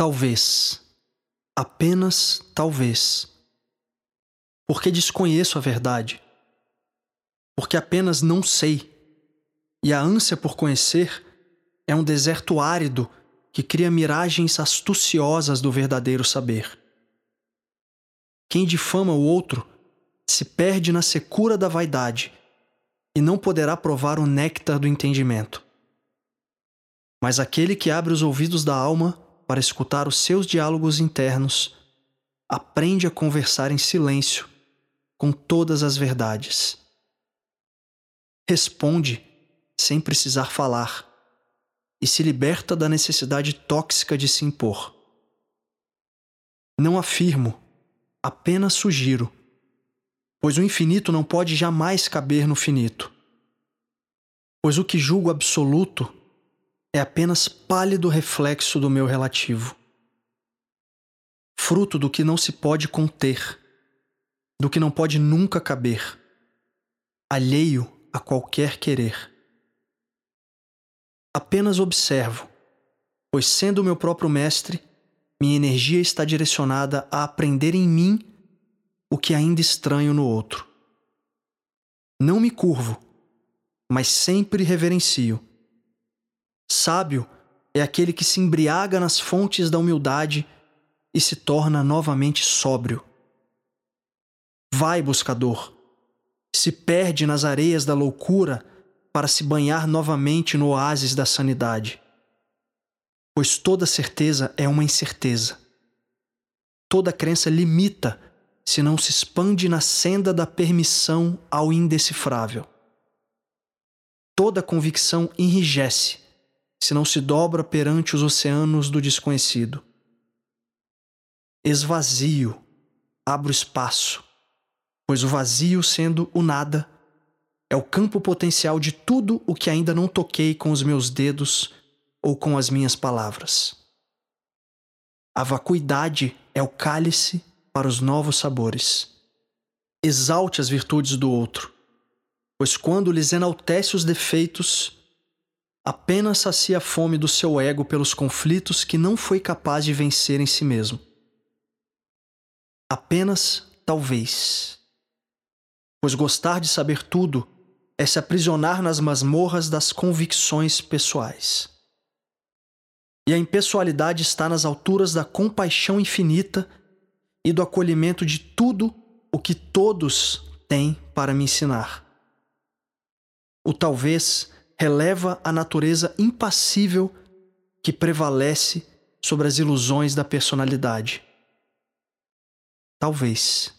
Talvez, apenas talvez, porque desconheço a verdade, porque apenas não sei, e a ânsia por conhecer é um deserto árido que cria miragens astuciosas do verdadeiro saber. Quem difama o outro se perde na secura da vaidade e não poderá provar o néctar do entendimento. Mas aquele que abre os ouvidos da alma para escutar os seus diálogos internos aprende a conversar em silêncio com todas as verdades. Responde sem precisar falar e se liberta da necessidade tóxica de se impor. Não afirmo, apenas sugiro, pois o infinito não pode jamais caber no finito. Pois o que julgo absoluto é apenas pálido reflexo do meu relativo. Fruto do que não se pode conter, do que não pode nunca caber, alheio a qualquer querer. Apenas observo, pois sendo meu próprio mestre, minha energia está direcionada a aprender em mim o que ainda estranho no outro. Não me curvo, mas sempre reverencio. Sábio é aquele que se embriaga nas fontes da humildade e se torna novamente sóbrio. Vai, buscador, se perde nas areias da loucura para se banhar novamente no oásis da sanidade. Pois toda certeza é uma incerteza. Toda crença limita se não se expande na senda da permissão ao indecifrável. Toda convicção enrijece se não se dobra perante os oceanos do desconhecido. Esvazio, abro espaço, pois o vazio, sendo o nada, é o campo potencial de tudo o que ainda não toquei com os meus dedos ou com as minhas palavras. A vacuidade é o cálice para os novos sabores. Exalte as virtudes do outro, pois quando lhes enaltece os defeitos, apenas sacia a fome do seu ego pelos conflitos que não foi capaz de vencer em si mesmo. Apenas talvez. Pois gostar de saber tudo é se aprisionar nas masmorras das convicções pessoais. E a impessoalidade está nas alturas da compaixão infinita e do acolhimento de tudo o que todos têm para me ensinar. O talvez releva a natureza impassível que prevalece sobre as ilusões da personalidade. Talvez.